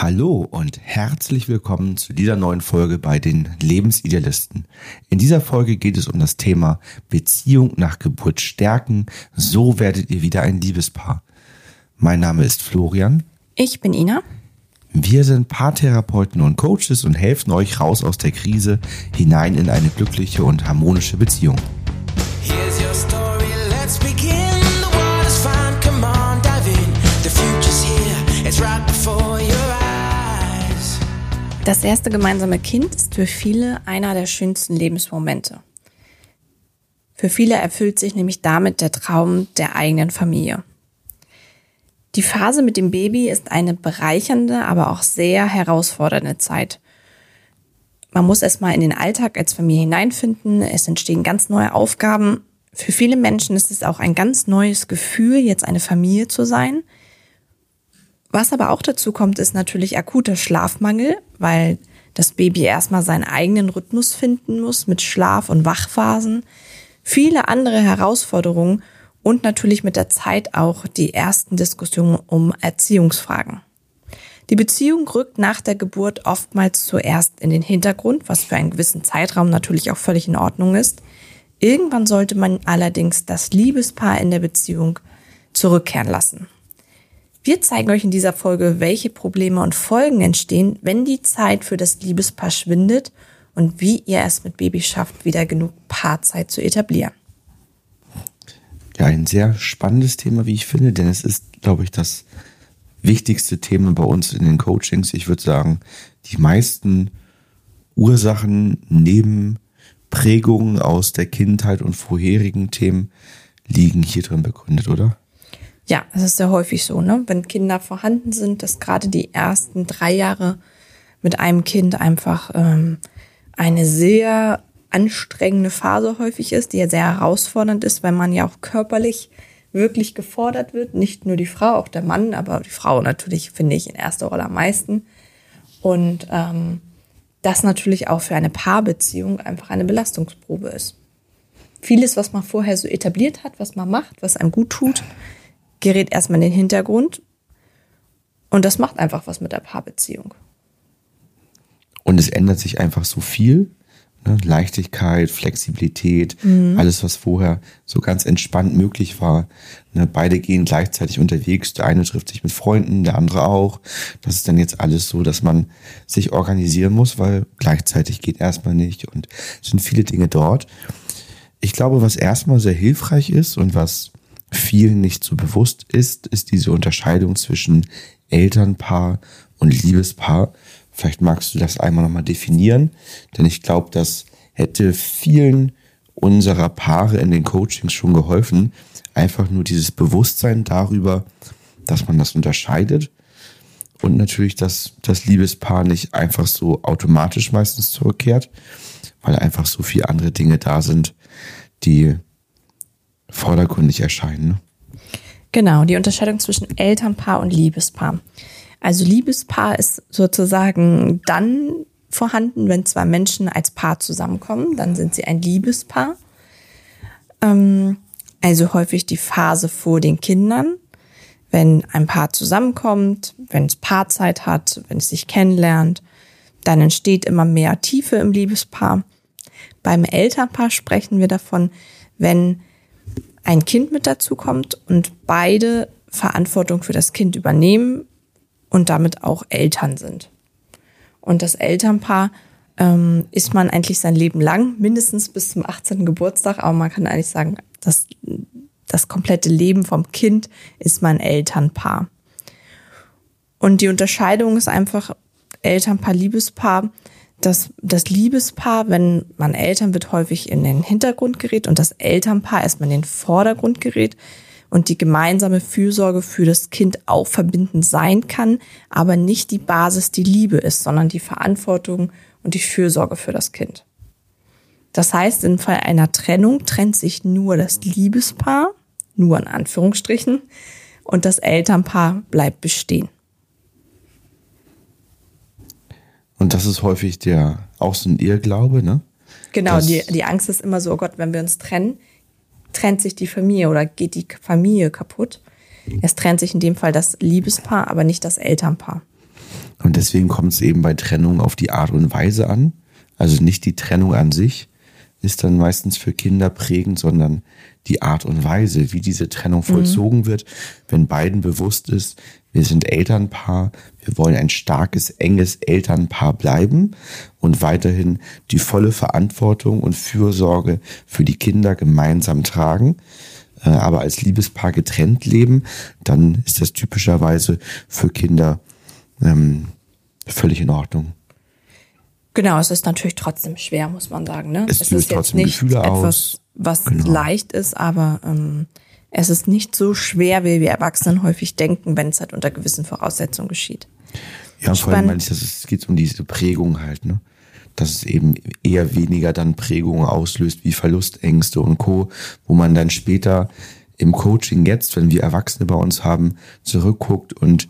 Hallo und herzlich willkommen zu dieser neuen Folge bei den Lebensidealisten. In dieser Folge geht es um das Thema Beziehung nach Geburt stärken. So werdet ihr wieder ein Liebespaar. Mein Name ist Florian. Ich bin Ina. Wir sind Paartherapeuten und Coaches und helfen euch raus aus der Krise hinein in eine glückliche und harmonische Beziehung. Das erste gemeinsame Kind ist für viele einer der schönsten Lebensmomente. Für viele erfüllt sich nämlich damit der Traum der eigenen Familie. Die Phase mit dem Baby ist eine bereichernde, aber auch sehr herausfordernde Zeit. Man muss erstmal in den Alltag als Familie hineinfinden, es entstehen ganz neue Aufgaben. Für viele Menschen ist es auch ein ganz neues Gefühl, jetzt eine Familie zu sein. Was aber auch dazu kommt, ist natürlich akuter Schlafmangel, weil das Baby erstmal seinen eigenen Rhythmus finden muss mit Schlaf- und Wachphasen. Viele andere Herausforderungen und natürlich mit der Zeit auch die ersten Diskussionen um Erziehungsfragen. Die Beziehung rückt nach der Geburt oftmals zuerst in den Hintergrund, was für einen gewissen Zeitraum natürlich auch völlig in Ordnung ist. Irgendwann sollte man allerdings das Liebespaar in der Beziehung zurückkehren lassen. Wir zeigen euch in dieser Folge, welche Probleme und Folgen entstehen, wenn die Zeit für das Liebespaar schwindet und wie ihr es mit Baby schafft, wieder genug Paarzeit zu etablieren. Ja, ein sehr spannendes Thema, wie ich finde, denn es ist, glaube ich, das wichtigste Thema bei uns in den Coachings. Ich würde sagen, die meisten Ursachen neben Prägungen aus der Kindheit und vorherigen Themen liegen hier drin begründet, oder? Ja, es ist sehr häufig so, ne? Wenn Kinder vorhanden sind, dass gerade die ersten drei Jahre mit einem Kind einfach ähm, eine sehr anstrengende Phase häufig ist, die ja sehr herausfordernd ist, weil man ja auch körperlich wirklich gefordert wird. Nicht nur die Frau, auch der Mann, aber die Frau natürlich, finde ich, in erster Rolle am meisten. Und ähm, das natürlich auch für eine Paarbeziehung einfach eine Belastungsprobe ist. Vieles, was man vorher so etabliert hat, was man macht, was einem gut tut, gerät erstmal in den Hintergrund. Und das macht einfach was mit der Paarbeziehung. Und es ändert sich einfach so viel. Ne? Leichtigkeit, Flexibilität, alles, was vorher so ganz entspannt möglich war. Ne? Beide gehen gleichzeitig unterwegs. Der eine trifft sich mit Freunden, der andere auch. Das ist dann jetzt alles so, dass man sich organisieren muss, weil gleichzeitig geht erstmal nicht. Und es sind viele Dinge dort. Ich glaube, was erstmal sehr hilfreich ist und was vielen nicht so bewusst ist, ist diese Unterscheidung zwischen Elternpaar und Liebespaar. Vielleicht magst du das einmal nochmal definieren, denn ich glaube, das hätte vielen unserer Paare in den Coachings schon geholfen. Einfach nur dieses Bewusstsein darüber, dass man das unterscheidet und natürlich, dass das Liebespaar nicht einfach so automatisch meistens zurückkehrt, weil einfach so viele andere Dinge da sind, die vordergründig erscheinen. Ne? Genau, die Unterscheidung zwischen Elternpaar und Liebespaar. Also Liebespaar ist sozusagen dann vorhanden, wenn zwei Menschen als Paar zusammenkommen, dann sind sie ein Liebespaar. Ähm, also häufig die Phase vor den Kindern, wenn ein Paar zusammenkommt, wenn es Paarzeit hat, wenn es sich kennenlernt, dann entsteht immer mehr Tiefe im Liebespaar. Beim Elternpaar sprechen wir davon, wenn ein Kind mit dazu kommt und beide Verantwortung für das Kind übernehmen und damit auch Eltern sind. Und das Elternpaar ähm, ist man eigentlich sein Leben lang, mindestens bis zum 18. Geburtstag, aber man kann eigentlich sagen, das, das komplette Leben vom Kind ist mein Elternpaar. Und die Unterscheidung ist einfach Elternpaar, Liebespaar. Das, das Liebespaar, wenn man Eltern wird, häufig in den Hintergrund gerät und das Elternpaar erstmal in den Vordergrund gerät und die gemeinsame Fürsorge für das Kind auch verbindend sein kann, aber nicht die Basis die Liebe ist, sondern die Verantwortung und die Fürsorge für das Kind. Das heißt, im Fall einer Trennung trennt sich nur das Liebespaar, nur in Anführungsstrichen, und das Elternpaar bleibt bestehen. Und das ist häufig der auch so ein Irrglaube, ne? Genau, die, die Angst ist immer so, oh Gott, wenn wir uns trennen, trennt sich die Familie oder geht die Familie kaputt. Es trennt sich in dem Fall das Liebespaar, aber nicht das Elternpaar. Und deswegen kommt es eben bei Trennung auf die Art und Weise an. Also nicht die Trennung an sich ist dann meistens für Kinder prägend, sondern die Art und Weise, wie diese Trennung vollzogen wird, wenn beiden bewusst ist, wir sind Elternpaar, wir wollen ein starkes, enges Elternpaar bleiben und weiterhin die volle Verantwortung und Fürsorge für die Kinder gemeinsam tragen, äh, aber als Liebespaar getrennt leben, dann ist das typischerweise für Kinder ähm, völlig in Ordnung. Genau, es ist natürlich trotzdem schwer, muss man sagen. Ne? Es ist löst jetzt trotzdem nicht Gefühle etwas, aus. was Genau. leicht ist, aber ähm, es ist nicht so schwer, wie wir Erwachsenen häufig denken, wenn es halt unter gewissen Voraussetzungen geschieht. Ja, vor allem meine ich, dass es geht um diese Prägung halt, ne? Dass es eben eher weniger dann Prägungen auslöst wie Verlustängste und Co., wo man dann später im Coaching jetzt, wenn wir Erwachsene bei uns haben, zurückguckt und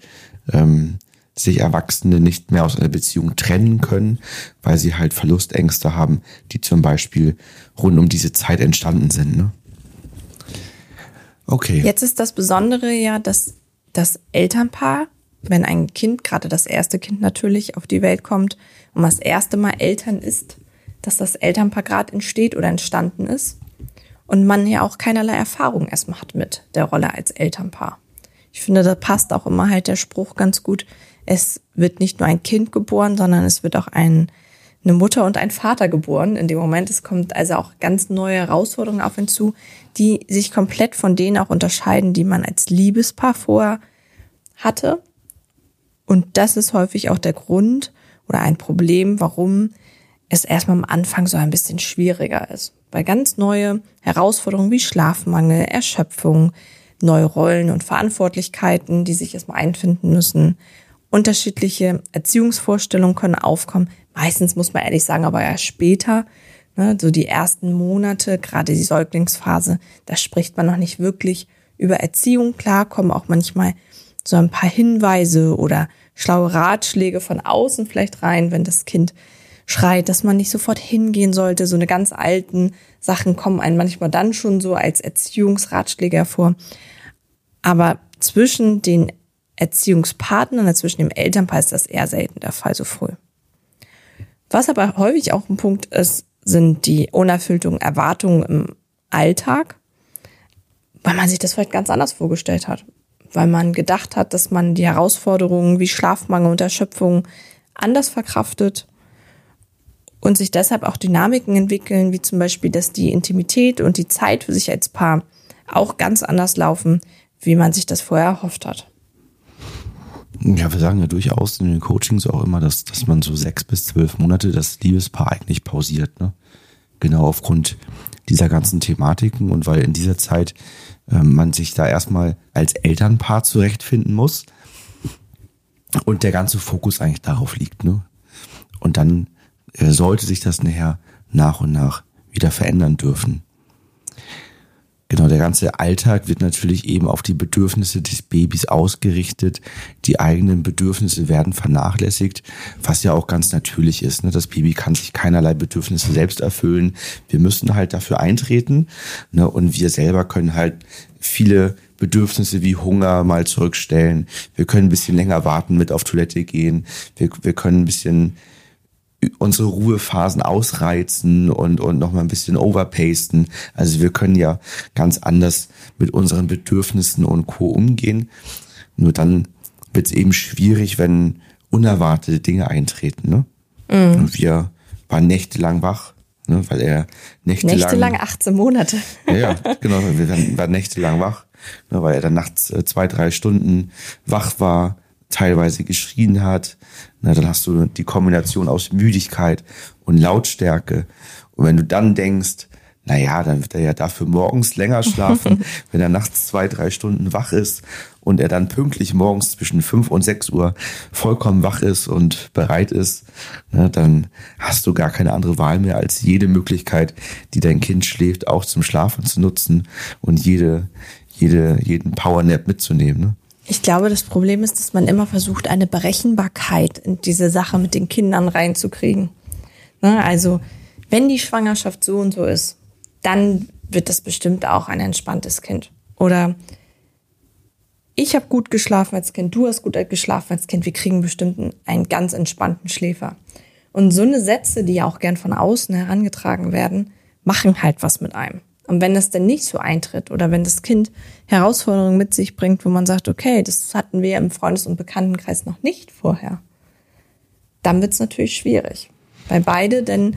ähm, sich Erwachsene nicht mehr aus einer Beziehung trennen können, weil sie halt Verlustängste haben, die zum Beispiel rund um diese Zeit entstanden sind. Ne? Okay. Jetzt ist das Besondere ja, dass das Elternpaar, wenn ein Kind, gerade das erste Kind natürlich, auf die Welt kommt und das erste Mal Eltern ist, dass das Elternpaar gerade entsteht oder entstanden ist und man ja auch keinerlei Erfahrung erstmal hat mit der Rolle als Elternpaar. Ich finde, da passt auch immer halt der Spruch ganz gut. Es wird nicht nur ein Kind geboren, sondern es wird auch ein, eine Mutter und ein Vater geboren. In dem Moment, es kommt also auch ganz neue Herausforderungen auf ihn zu, die sich komplett von denen auch unterscheiden, die man als Liebespaar vorher hatte. Und das ist häufig auch der Grund oder ein Problem, warum es erstmal am Anfang so ein bisschen schwieriger ist. Weil ganz neue Herausforderungen wie Schlafmangel, Erschöpfung, neue Rollen und Verantwortlichkeiten, die sich erstmal einfinden müssen, unterschiedliche Erziehungsvorstellungen können aufkommen. Meistens muss man ehrlich sagen, aber erst später, ne, so die ersten Monate, gerade die Säuglingsphase, da spricht man noch nicht wirklich über Erziehung. Klar kommen auch manchmal so ein paar Hinweise oder schlaue Ratschläge von außen vielleicht rein, wenn das Kind schreit, dass man nicht sofort hingehen sollte. So eine ganz alten Sachen kommen einem manchmal dann schon so als Erziehungsratschläge hervor. Aber zwischen den Erziehungspartnern, zwischen dem Elternpaar ist das eher selten der Fall so früh. Was aber häufig auch ein Punkt ist, sind die unerfüllten Erwartungen im Alltag, weil man sich das vielleicht ganz anders vorgestellt hat. Weil man gedacht hat, dass man die Herausforderungen wie Schlafmangel und Erschöpfung anders verkraftet und sich deshalb auch Dynamiken entwickeln, wie zum Beispiel, dass die Intimität und die Zeit für sich als Paar auch ganz anders laufen, wie man sich das vorher erhofft hat. Ja, wir sagen ja durchaus in den Coachings auch immer, dass, dass man so sechs bis zwölf Monate das Liebespaar eigentlich pausiert. Ne? Genau aufgrund dieser ganzen Thematiken und weil in dieser Zeit ähm, man sich da erstmal als Elternpaar zurechtfinden muss und der ganze Fokus eigentlich darauf liegt. Ne? Und dann äh, sollte sich das nachher nach und nach wieder verändern dürfen. Genau, der ganze Alltag wird natürlich eben auf die Bedürfnisse des Babys ausgerichtet. Die eigenen Bedürfnisse werden vernachlässigt, was ja auch ganz natürlich ist. Ne? Das Baby kann sich keinerlei Bedürfnisse selbst erfüllen. Wir müssen halt dafür eintreten. Ne? Und wir selber können halt viele Bedürfnisse wie Hunger mal zurückstellen. Wir können ein bisschen länger warten, mit auf Toilette gehen. Wir, wir können ein bisschen unsere Ruhephasen ausreizen und, und noch mal ein bisschen overpasten. Also wir können ja ganz anders mit unseren Bedürfnissen und Co. umgehen. Nur dann wird es eben schwierig, wenn unerwartete Dinge eintreten. Ne? Und wir waren nächtelang wach, ne? weil er nächtelang... Nächtelang 18 Monate. Ja, ja, genau. Wir waren, waren nächtelang wach, ne, weil er dann nachts äh, zwei, drei Stunden wach war, teilweise geschrien hat. Na, dann hast du die Kombination aus Müdigkeit und Lautstärke. Und wenn du dann denkst, na ja, dann wird er ja dafür morgens länger schlafen, wenn er nachts zwei, drei Stunden wach ist und er dann pünktlich morgens zwischen fünf und sechs Uhr vollkommen wach ist und bereit ist, ne, dann hast du gar keine andere Wahl mehr, als jede Möglichkeit, die dein Kind schläft, auch zum Schlafen zu nutzen und jede, jede, jeden Powernap mitzunehmen. Ne? Ich glaube, das Problem ist, dass man immer versucht, eine Berechenbarkeit in diese Sache mit den Kindern reinzukriegen. Ne, also, wenn die Schwangerschaft so und so ist, dann wird das bestimmt auch ein entspanntes Kind. Oder ich habe gut geschlafen als Kind, du hast gut geschlafen als Kind, wir kriegen bestimmt einen ganz entspannten Schläfer. Und so eine Sätze, die ja auch gern von außen herangetragen werden, machen halt was mit einem. Und wenn es denn nicht so eintritt oder wenn das Kind Herausforderungen mit sich bringt, wo man sagt, okay, das hatten wir im Freundes- und Bekanntenkreis noch nicht vorher, dann wird es natürlich schwierig. Weil beide denn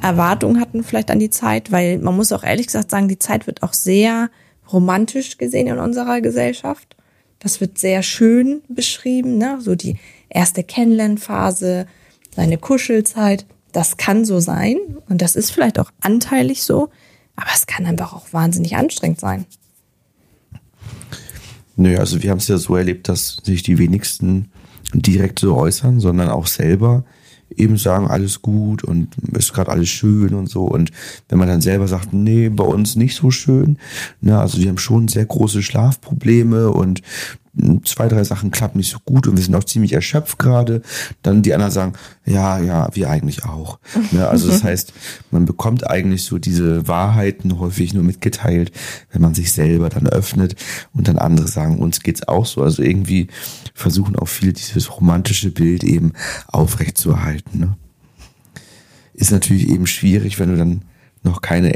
Erwartungen hatten vielleicht an die Zeit, weil man muss auch ehrlich gesagt sagen, die Zeit wird auch sehr romantisch gesehen in unserer Gesellschaft. Das wird sehr schön beschrieben, ne? so die erste Kennenlernphase, seine Kuschelzeit. Das kann so sein und das ist vielleicht auch anteilig so, aber es kann einfach auch wahnsinnig anstrengend sein. Nö, also wir haben es ja so erlebt, dass sich die wenigsten direkt so äußern, sondern auch selber eben sagen, alles gut und ist gerade alles schön und so. Und wenn man dann selber sagt, nee, bei uns nicht so schön, ne, also die haben schon sehr große Schlafprobleme und zwei, drei Sachen klappen nicht so gut und wir sind auch ziemlich erschöpft gerade, dann die anderen sagen, ja, ja, wir eigentlich auch. Ne? Also das heißt, man bekommt eigentlich so diese Wahrheiten häufig nur mitgeteilt, wenn man sich selber dann öffnet und dann andere sagen, uns geht's auch so. Also irgendwie versuchen auch viele dieses romantische Bild eben aufrechtzuerhalten. Ne? Ist natürlich eben schwierig, wenn du dann noch keine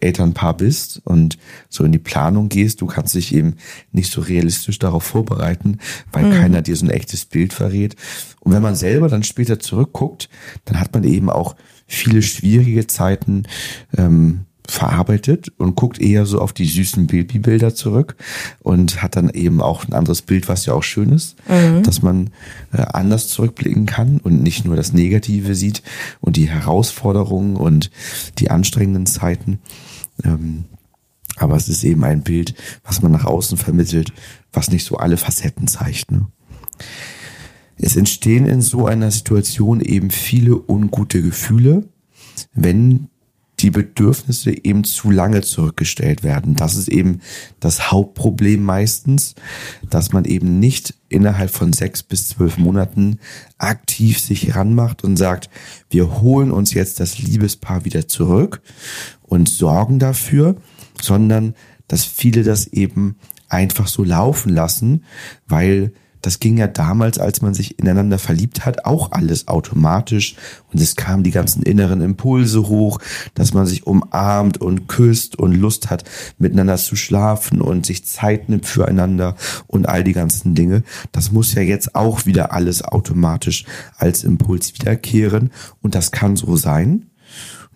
Elternpaar bist und so in die Planung gehst, du kannst dich eben nicht so realistisch darauf vorbereiten, weil mhm. keiner dir so ein echtes Bild verrät. Und wenn man selber dann später zurückguckt, dann hat man eben auch viele schwierige Zeiten ähm, verarbeitet und guckt eher so auf die süßen Babybilder zurück und hat dann eben auch ein anderes Bild, was ja auch schön ist, mhm. dass man äh, anders zurückblicken kann und nicht nur das Negative sieht und die Herausforderungen und die anstrengenden Zeiten. Ähm, aber es ist eben ein Bild, was man nach außen vermittelt, was nicht so alle Facetten zeigt. Ne? Es entstehen in so einer Situation eben viele ungute Gefühle, wenn die Bedürfnisse eben zu lange zurückgestellt werden. Das ist eben das Hauptproblem meistens, dass man eben nicht innerhalb von sechs bis zwölf Monaten aktiv sich ranmacht und sagt, wir holen uns jetzt das Liebespaar wieder zurück und sorgen dafür, sondern dass viele das eben einfach so laufen lassen, weil das ging ja damals, als man sich ineinander verliebt hat, auch alles automatisch. Und es kamen die ganzen inneren Impulse hoch, dass man sich umarmt und küsst und Lust hat, miteinander zu schlafen und sich Zeit nimmt füreinander und all die ganzen Dinge. Das muss ja jetzt auch wieder alles automatisch als Impuls wiederkehren. Und das kann so sein.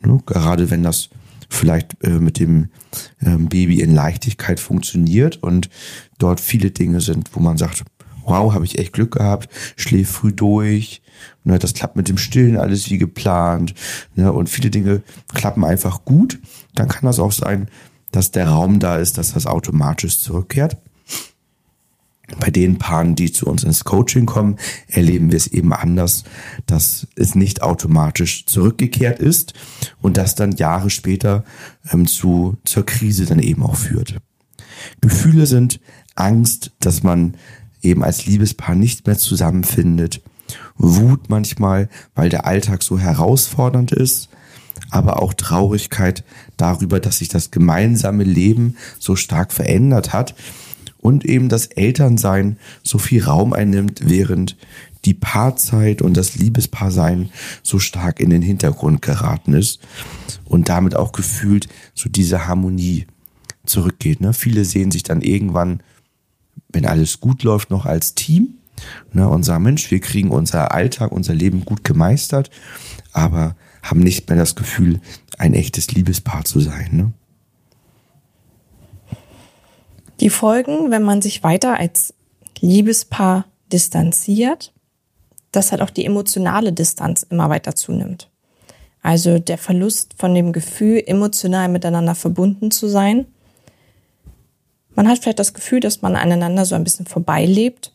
Ne? Gerade wenn das vielleicht äh, mit dem ähm, Baby in Leichtigkeit funktioniert und dort viele Dinge sind, wo man sagt, wow, habe ich echt Glück gehabt, schläft früh durch, ne, das klappt mit dem Stillen alles wie geplant, ne, und viele Dinge klappen einfach gut, dann kann das auch sein, dass der Raum da ist, dass das automatisch zurückkehrt. Bei den Paaren, die zu uns ins Coaching kommen, erleben wir es eben anders, dass es nicht automatisch zurückgekehrt ist und das dann Jahre später ähm, zu, zur Krise dann eben auch führt. Gefühle sind Angst, dass man eben als Liebespaar nicht mehr zusammenfindet. Wut manchmal, weil der Alltag so herausfordernd ist, aber auch Traurigkeit darüber, dass sich das gemeinsame Leben so stark verändert hat und eben das Elternsein so viel Raum einnimmt, während die Paarzeit und das Liebespaarsein so stark in den Hintergrund geraten ist und damit auch gefühlt so diese Harmonie zurückgeht. Ne? Viele sehen sich dann irgendwann wenn alles gut läuft, noch als Team ne, und sagen, Mensch, wir kriegen unser Alltag, unser Leben gut gemeistert, aber haben nicht mehr das Gefühl, ein echtes Liebespaar zu sein. Ne? Die Folgen, wenn man sich weiter als Liebespaar distanziert, dass halt auch die emotionale Distanz immer weiter zunimmt. Also der Verlust von dem Gefühl, emotional miteinander verbunden zu sein man hat vielleicht das Gefühl, dass man aneinander so ein bisschen vorbeilebt,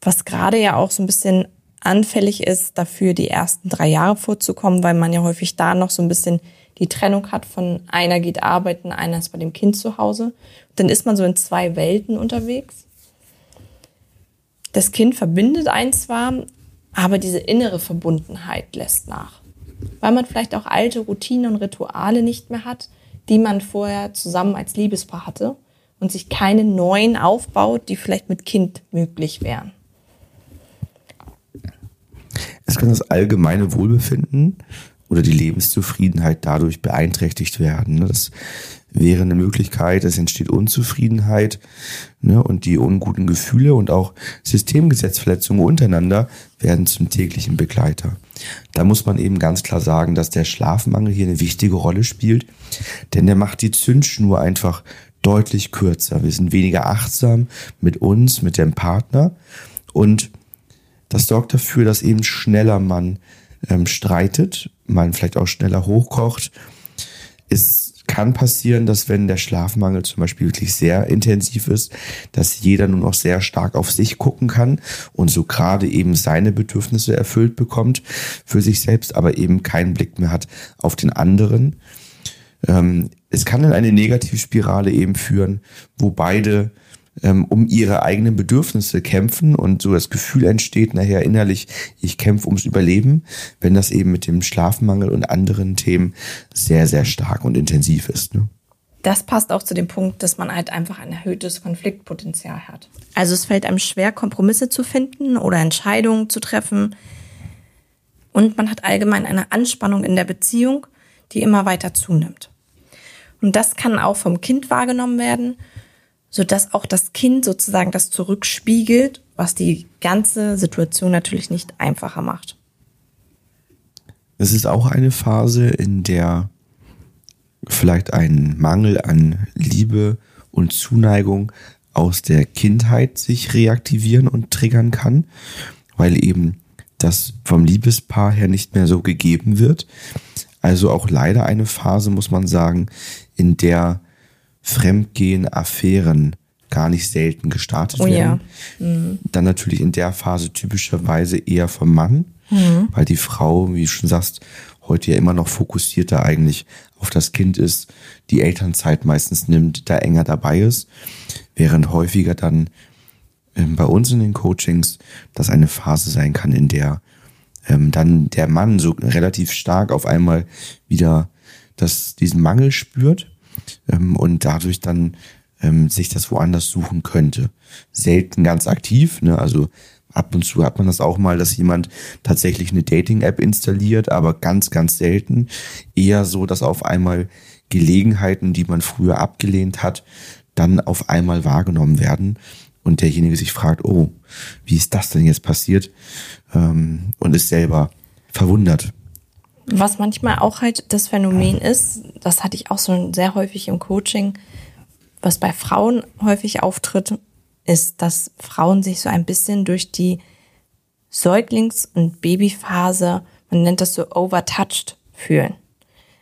was gerade ja auch so ein bisschen anfällig ist, dafür die ersten drei Jahre vorzukommen, weil man ja häufig da noch so ein bisschen die Trennung hat von einer geht arbeiten, einer ist bei dem Kind zu Hause. Dann ist man so in zwei Welten unterwegs. Das Kind verbindet einen zwar, aber diese innere Verbundenheit lässt nach. Weil man vielleicht auch alte Routinen und Rituale nicht mehr hat, die man vorher zusammen als Liebespaar hatte und sich keine neuen aufbaut, die vielleicht mit Kind möglich wären. Es kann das allgemeine Wohlbefinden oder die Lebenszufriedenheit dadurch beeinträchtigt werden. ne? Das wäre eine Möglichkeit, es entsteht Unzufriedenheit ne? und die unguten Gefühle und auch Systemgesetzverletzungen untereinander werden zum täglichen Begleiter. Da muss man eben ganz klar sagen, dass der Schlafmangel hier eine wichtige Rolle spielt, denn der macht die Zündschnur einfach deutlich kürzer. Wir sind weniger achtsam mit uns, mit dem Partner und das sorgt dafür, dass eben schneller man ähm, streitet, man vielleicht auch schneller hochkocht. Es kann passieren, dass wenn der Schlafmangel zum Beispiel wirklich sehr intensiv ist, dass jeder nur noch sehr stark auf sich gucken kann und so gerade eben seine Bedürfnisse erfüllt bekommt für sich selbst, aber eben keinen Blick mehr hat auf den anderen. Ähm, es kann in eine Negativspirale eben führen, wo beide ähm, um ihre eigenen Bedürfnisse kämpfen und so das Gefühl entsteht nachher innerlich, ich kämpfe ums Überleben, wenn das eben mit dem Schlafmangel und anderen Themen sehr, sehr stark und intensiv ist. Ne? Das passt auch zu dem Punkt, dass man halt einfach ein erhöhtes Konfliktpotenzial hat. Also es fällt einem schwer, Kompromisse zu finden oder Entscheidungen zu treffen. Und man hat allgemein eine Anspannung in der Beziehung, die immer weiter zunimmt. Und das kann auch vom Kind wahrgenommen werden, sodass auch das Kind sozusagen das zurückspiegelt, was die ganze Situation natürlich nicht einfacher macht. Es ist auch eine Phase, in der vielleicht ein Mangel an Liebe und Zuneigung aus der Kindheit sich reaktivieren und triggern kann, weil eben das vom Liebespaar her nicht mehr so gegeben wird. Also auch leider eine Phase, muss man sagen, in der Fremdgehen, Affären gar nicht selten gestartet Oh ja. werden. Dann natürlich in der Phase typischerweise eher vom Mann, weil die Frau, wie du schon sagst, heute ja immer noch fokussierter eigentlich auf das Kind ist, die Elternzeit meistens nimmt, da enger dabei ist, während häufiger dann ähm, bei uns in den Coachings das eine Phase sein kann, in der ähm, dann der Mann so relativ stark auf einmal wieder das, diesen Mangel spürt ähm, und dadurch dann ähm, sich das woanders suchen könnte. Selten ganz aktiv, ne? also ab und zu hat man das auch mal, dass jemand tatsächlich eine Dating-App installiert, aber ganz, ganz selten. Eher so, dass auf einmal Gelegenheiten, die man früher abgelehnt hat, dann auf einmal wahrgenommen werden und derjenige sich fragt, oh, wie ist das denn jetzt passiert? Ähm, und ist selber verwundert. Was manchmal auch halt das Phänomen ist, das hatte ich auch so sehr häufig im Coaching, was bei Frauen häufig auftritt, ist, dass Frauen sich so ein bisschen durch die Säuglings- und Babyphase, man nennt das so overtouched fühlen.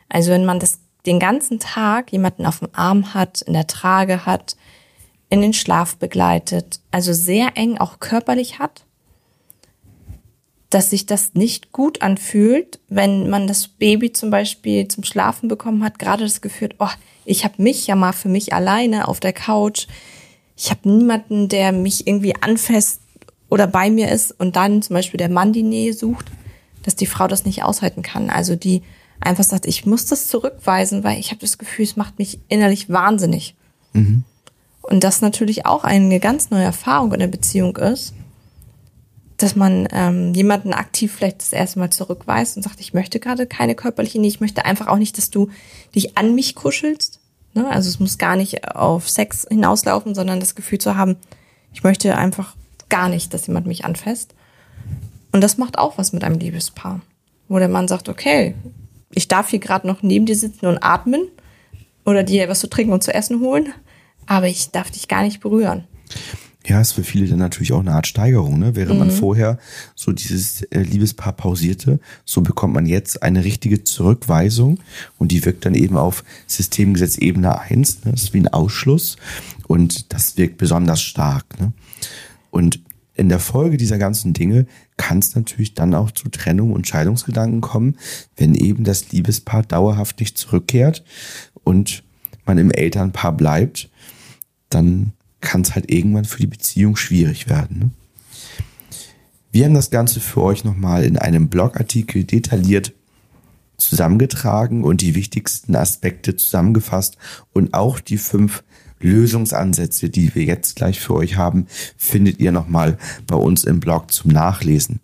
Also wenn man das den ganzen Tag jemanden auf dem Arm hat, in der Trage hat, in den Schlaf begleitet, also sehr eng auch körperlich hat, dass sich das nicht gut anfühlt, wenn man das Baby zum Beispiel zum Schlafen bekommen hat, gerade das Gefühl, oh, ich habe mich ja mal für mich alleine auf der Couch, ich habe niemanden, der mich irgendwie anfasst oder bei mir ist und dann zum Beispiel der Mann die Nähe sucht, dass die Frau das nicht aushalten kann. Also die einfach sagt, ich muss das zurückweisen, weil ich habe das Gefühl, es macht mich innerlich wahnsinnig. Und das natürlich auch eine ganz neue Erfahrung in der Beziehung ist, dass man ähm, jemanden aktiv vielleicht das erste Mal zurückweist und sagt, ich möchte gerade keine körperliche Nähe, ich möchte einfach auch nicht, dass du dich an mich kuschelst. Ne? Also es muss gar nicht auf Sex hinauslaufen, sondern das Gefühl zu haben, ich möchte einfach gar nicht, dass jemand mich anfasst. Und das macht auch was mit einem Liebespaar, wo der Mann sagt, okay, ich darf hier gerade noch neben dir sitzen und atmen oder dir was zu trinken und zu essen holen, aber ich darf dich gar nicht berühren. Ja, ist für viele dann natürlich auch eine Art Steigerung, ne? Während man vorher so dieses äh, Liebespaar pausierte, so bekommt man jetzt eine richtige Zurückweisung und die wirkt dann eben auf Systemgesetz Ebene 1. Ne? Das ist wie ein Ausschluss und das wirkt besonders stark. Ne? Und in der Folge dieser ganzen Dinge kann es natürlich dann auch zu Trennung und Scheidungsgedanken kommen, wenn eben das Liebespaar dauerhaft nicht zurückkehrt und man im Elternpaar bleibt, dann kann es halt irgendwann für die Beziehung schwierig werden. Ne? Wir haben das Ganze für euch nochmal in einem Blogartikel detailliert zusammengetragen und die wichtigsten Aspekte zusammengefasst und auch die fünf Lösungsansätze, die wir jetzt gleich für euch haben, findet ihr nochmal bei uns im Blog zum Nachlesen.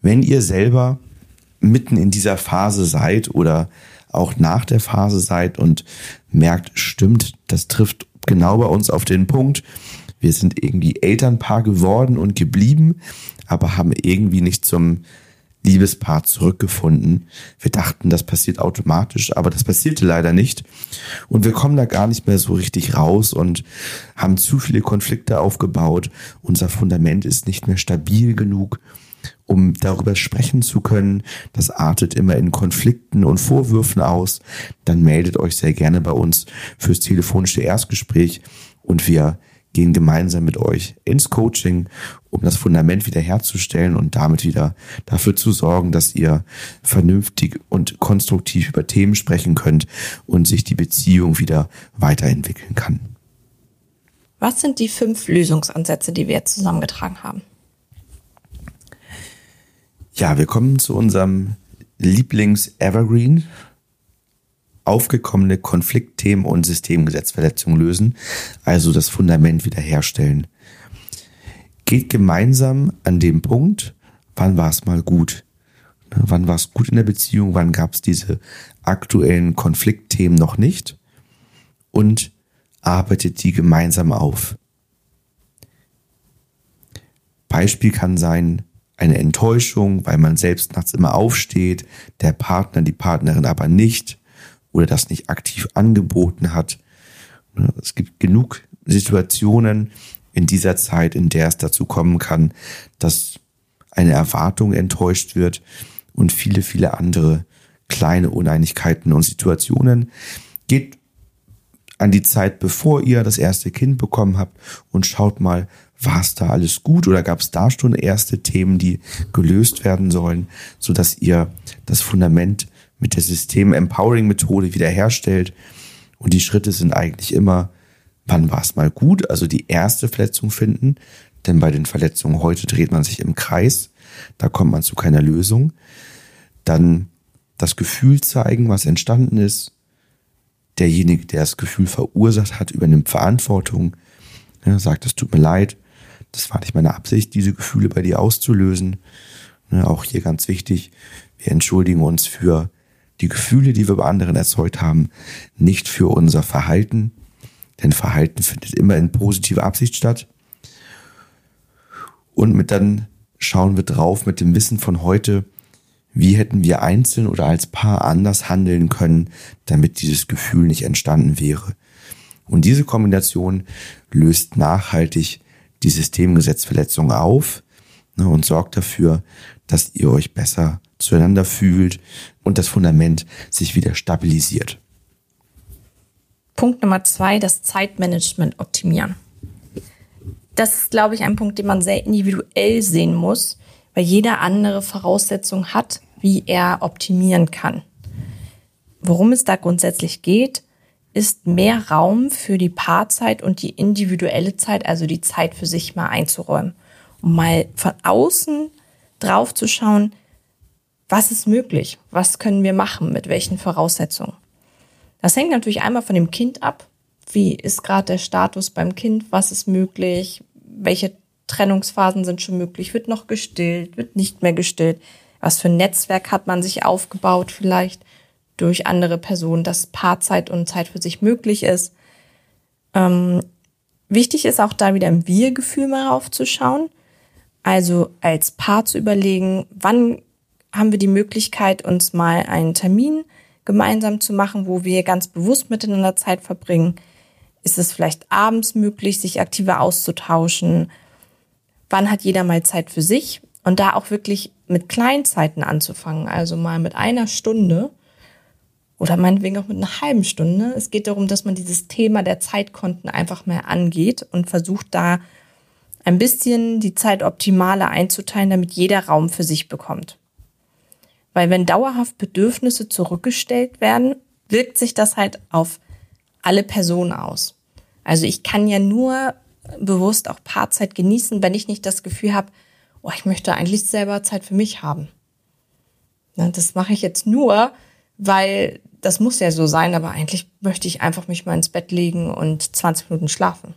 Wenn ihr selber mitten in dieser Phase seid oder auch nach der Phase seid und merkt, stimmt, das trifft genau bei uns auf den Punkt. Wir sind irgendwie Elternpaar geworden und geblieben, aber haben irgendwie nicht zum Liebespaar zurückgefunden. Wir dachten, das passiert automatisch, aber das passierte leider nicht. Und wir kommen da gar nicht mehr so richtig raus und haben zu viele Konflikte aufgebaut. Unser Fundament ist nicht mehr stabil genug, um darüber sprechen zu können. Das artet immer in Konflikten und Vorwürfen aus. Dann meldet euch sehr gerne bei uns fürs telefonische Erstgespräch und wir gehen gemeinsam mit euch ins Coaching, um das Fundament wiederherzustellen und damit wieder dafür zu sorgen, dass ihr vernünftig und konstruktiv über Themen sprechen könnt und sich die Beziehung wieder weiterentwickeln kann. Was sind die fünf Lösungsansätze, die wir jetzt zusammengetragen haben? Ja, wir kommen zu unserem Lieblings-Evergreen. Aufgekommene Konfliktthemen und Systemgesetzverletzungen lösen, also das Fundament wiederherstellen. Geht gemeinsam an dem Punkt, wann war es mal gut? Ne, wann war es gut in der Beziehung? Wann gab es diese aktuellen Konfliktthemen noch nicht? Und arbeitet die gemeinsam auf. Beispiel kann sein, eine Enttäuschung, weil man selbst nachts immer aufsteht, der Partner, die Partnerin aber nicht oder das nicht aktiv angeboten hat. Es gibt genug Situationen in dieser Zeit, in der es dazu kommen kann, dass eine Erwartung enttäuscht wird und viele, viele andere kleine Uneinigkeiten und Situationen. Geht an die Zeit, bevor ihr das erste Kind bekommen habt und schaut mal, war es da alles gut oder gab es da schon erste Themen, die gelöst werden sollen, so dass ihr das Fundament mit der System Empowering Methode wiederherstellt. Und die Schritte sind eigentlich immer, wann war es mal gut, also die erste Verletzung finden, denn bei den Verletzungen heute dreht man sich im Kreis, da kommt man zu keiner Lösung. Dann das Gefühl zeigen, was entstanden ist. Derjenige, der das Gefühl verursacht hat, übernimmt Verantwortung, ja, sagt, es tut mir leid, das war nicht meine Absicht, diese Gefühle bei dir auszulösen. Ne, auch hier ganz wichtig, wir entschuldigen uns für die Gefühle, die wir bei anderen erzeugt haben, nicht für unser Verhalten. Denn Verhalten findet immer in positiver Absicht statt. Und mit dann schauen wir drauf mit dem Wissen von heute, wie hätten wir einzeln oder als Paar anders handeln können, damit dieses Gefühl nicht entstanden wäre. Und diese Kombination löst nachhaltig die Systemgesetzverletzung auf ne, und sorgt dafür, dass ihr euch besser zueinander fühlt und das Fundament sich wieder stabilisiert. Punkt Nummer zwei, das Zeitmanagement optimieren. Das ist, glaube ich, ein Punkt, den man sehr individuell sehen muss, weil jeder andere Voraussetzungen hat, wie er optimieren kann. Worum es da grundsätzlich geht, ist mehr Raum für die Paarzeit und die individuelle Zeit, also die Zeit für sich mal einzuräumen, um mal von außen drauf zu schauen, was ist möglich, was können wir machen, mit welchen Voraussetzungen. Das hängt natürlich einmal von dem Kind ab. Wie ist gerade der Status beim Kind? Was ist möglich? Welche Trennungsphasen sind schon möglich? Wird noch gestillt? Wird nicht mehr gestillt? Was für ein Netzwerk hat man sich aufgebaut vielleicht? Durch andere Personen, dass Paarzeit und Zeit für sich möglich ist. Ähm, wichtig ist auch da wieder im Wir-Gefühl mal raufzuschauen. Also als Paar zu überlegen, wann haben wir die Möglichkeit, uns mal einen Termin gemeinsam zu machen, wo wir ganz bewusst miteinander Zeit verbringen. Ist es vielleicht abends möglich, sich aktiver auszutauschen? Wann hat jeder mal Zeit für sich? Und da auch wirklich mit Kleinzeiten anzufangen, also mal mit einer Stunde oder meinetwegen auch mit einer halben Stunde. Es geht darum, dass man dieses Thema der Zeitkonten einfach mehr angeht und versucht da ein bisschen die Zeit optimaler einzuteilen, damit jeder Raum für sich bekommt. Weil wenn dauerhaft Bedürfnisse zurückgestellt werden, wirkt sich das halt auf alle Personen aus. Also ich kann ja nur bewusst auch Paarzeit genießen, wenn ich nicht das Gefühl habe, oh, ich möchte eigentlich selber Zeit für mich haben. Das mache ich jetzt nur, weil das muss ja so sein, aber eigentlich möchte ich einfach mich mal ins Bett legen und 20 Minuten schlafen.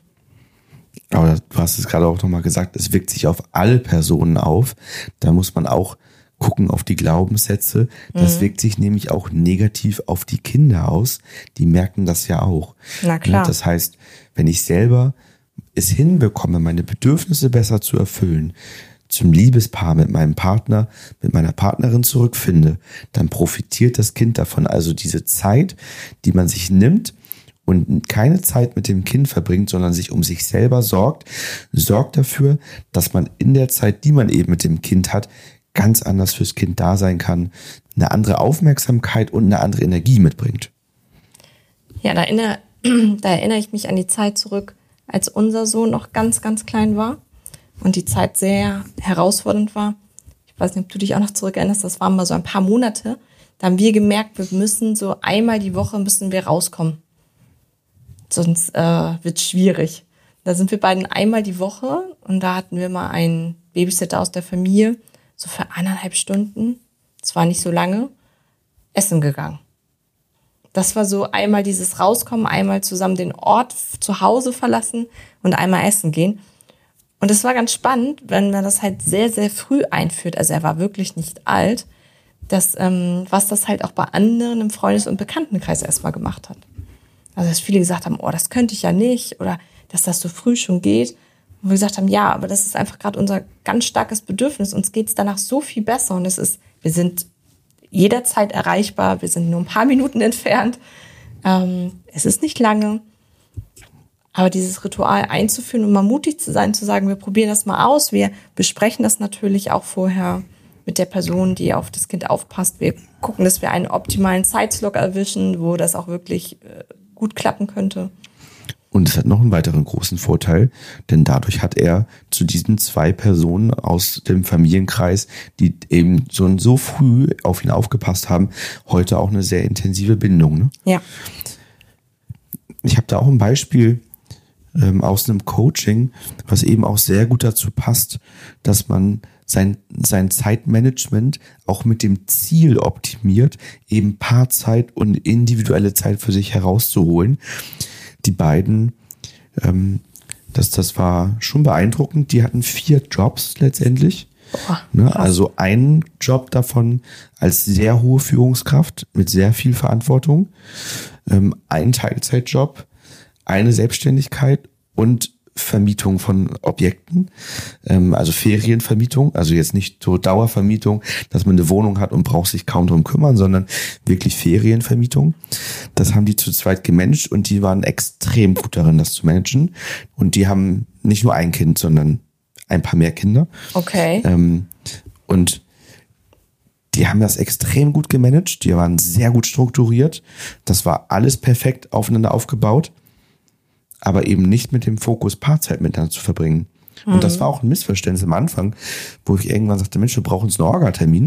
Aber du hast es gerade auch nochmal gesagt, es wirkt sich auf alle Personen auf. Da muss man auch gucken auf die Glaubenssätze. Das wirkt sich nämlich auch negativ auf die Kinder aus. Die merken das ja auch. Na klar. Das heißt, wenn ich selber es hinbekomme, meine Bedürfnisse besser zu erfüllen, zum Liebespaar mit meinem Partner, mit meiner Partnerin zurückfinde, dann profitiert das Kind davon. Also diese Zeit, die man sich nimmt und keine Zeit mit dem Kind verbringt, sondern sich um sich selber sorgt, sorgt dafür, dass man in der Zeit, die man eben mit dem Kind hat, ganz anders fürs Kind da sein kann, eine andere Aufmerksamkeit und eine andere Energie mitbringt. Ja, da erinnere, da erinnere ich mich an die Zeit zurück, als unser Sohn noch ganz, ganz klein war und die Zeit sehr herausfordernd war. Ich weiß nicht, ob du dich auch noch zurückerinnerst, das waren mal so ein paar Monate. Da haben wir gemerkt, wir müssen so einmal die Woche müssen wir rauskommen. Sonst äh, wird schwierig. Da sind wir beiden einmal die Woche und da hatten wir mal einen Babysitter aus der Familie, so für eineinhalb Stunden, zwar nicht so lange, essen gegangen. Das war so einmal dieses Rauskommen, einmal zusammen den Ort zu Hause verlassen und einmal essen gehen. Und es war ganz spannend, wenn man das halt sehr, sehr früh einführt. Also er war wirklich nicht alt, dass, ähm, was das halt auch bei anderen im Freundes- und Bekanntenkreis erstmal gemacht hat. Also dass viele gesagt haben, oh, das könnte ich ja nicht oder dass das so früh schon geht. Und wir gesagt haben, ja, aber das ist einfach gerade unser ganz starkes Bedürfnis. Uns geht's danach so viel besser und es ist, wir sind jederzeit erreichbar, wir sind nur ein paar Minuten entfernt. Ähm, es ist nicht lange. Aber dieses Ritual einzuführen und mal mutig zu sein, zu sagen, wir probieren das mal aus, wir besprechen das natürlich auch vorher mit der Person, die auf das Kind aufpasst. Wir gucken, dass wir einen optimalen Zeitslot erwischen, wo das auch wirklich äh, gut klappen könnte. Und es hat noch einen weiteren großen Vorteil, denn dadurch hat er zu diesen zwei Personen aus dem Familienkreis, die eben schon so früh auf ihn aufgepasst haben, heute auch eine sehr intensive Bindung. Ne? Ja. Ich habe da auch ein Beispiel ähm, aus einem Coaching, was eben auch sehr gut dazu passt, dass man sein, sein Zeitmanagement auch mit dem Ziel optimiert, eben Paarzeit und individuelle Zeit für sich herauszuholen. Die beiden, ähm, das, das war schon beeindruckend. Die hatten vier Jobs letztendlich. Boah, Ne, also ein Job davon als sehr hohe Führungskraft mit sehr viel Verantwortung, ähm, ein Teilzeitjob, eine Selbstständigkeit und Vermietung von Objekten, ähm, also Ferienvermietung, also jetzt nicht so Dauervermietung, dass man eine Wohnung hat und braucht sich kaum drum kümmern, sondern wirklich Ferienvermietung. Das haben die zu zweit gemanagt und die waren extrem gut darin, das zu managen. Und die haben nicht nur ein Kind, sondern ein paar mehr Kinder. Okay. Ähm, und die haben das extrem gut gemanagt. Die waren sehr gut strukturiert. Das war alles perfekt aufeinander aufgebaut. Aber eben nicht mit dem Fokus, Paarzeit miteinander zu verbringen. Und das war auch ein Missverständnis am Anfang, wo ich irgendwann sagte, Mensch, wir brauchen uns einen Orga-Termin.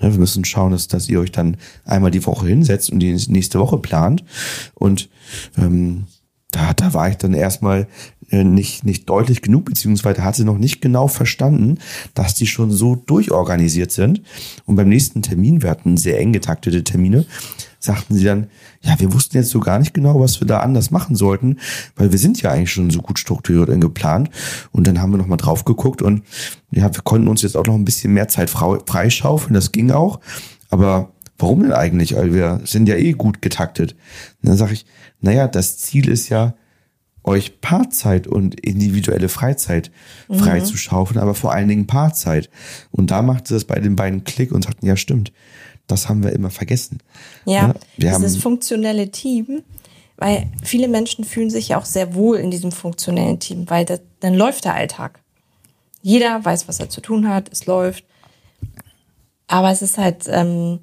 Ne, Wir müssen schauen, dass, dass ihr euch dann einmal die Woche hinsetzt und die nächste Woche plant. Und ähm, da, da war ich dann erstmal äh, nicht, nicht deutlich genug, beziehungsweise hatte noch nicht genau verstanden, dass die schon so durchorganisiert sind. Und beim nächsten Termin, wir hatten sehr eng getaktete Termine, sagten sie dann, ja, wir wussten jetzt so gar nicht genau, was wir da anders machen sollten, weil wir sind ja eigentlich schon so gut strukturiert und geplant. Und dann haben wir nochmal drauf geguckt und ja, wir konnten uns jetzt auch noch ein bisschen mehr Zeit freischaufeln, das ging auch. Aber warum denn eigentlich? Weil wir sind ja eh gut getaktet. Und dann sage ich, naja, das Ziel ist ja, euch Paarzeit und individuelle Freizeit freizuschaufeln, aber vor allen Dingen Paarzeit. Und da machte das bei den beiden Klick und sagten, ja stimmt, das haben wir immer vergessen. Ja, Ne? wir dieses funktionelle Team, weil viele Menschen fühlen sich ja auch sehr wohl in diesem funktionellen Team, weil das, dann läuft der Alltag. Jeder weiß, was er zu tun hat, es läuft. Aber es ist halt, ähm,